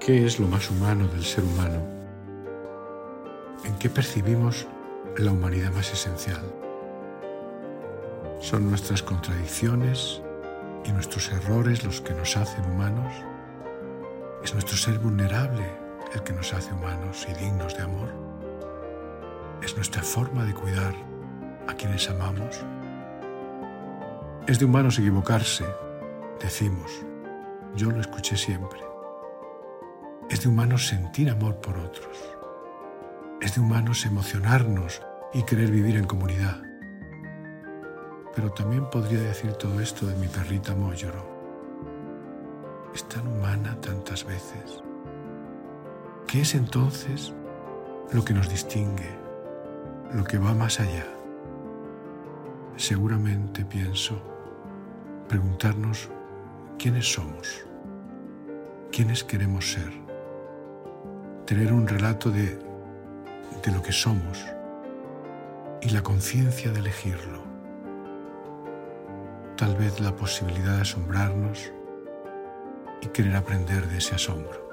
¿Qué es lo más humano del ser humano? ¿En qué percibimos la humanidad más esencial? ¿Son nuestras contradicciones y nuestros errores los que nos hacen humanos? ¿Es nuestro ser vulnerable el que nos hace humanos y dignos de amor? ¿Es nuestra forma de cuidar a quienes amamos? Es de humanos equivocarse, decimos. Yo lo escuché siempre. Es de humanos sentir amor por otros. Es de humanos emocionarnos y querer vivir en comunidad. Pero también podría decir todo esto de mi perrita Moyoro. Es tan humana tantas veces. ¿Qué es entonces lo que nos distingue, lo que va más allá? Seguramente pienso preguntarnos quiénes somos, quiénes queremos ser tener un relato de, de lo que somos y la conciencia de elegirlo. Tal vez la posibilidad de asombrarnos y querer aprender de ese asombro.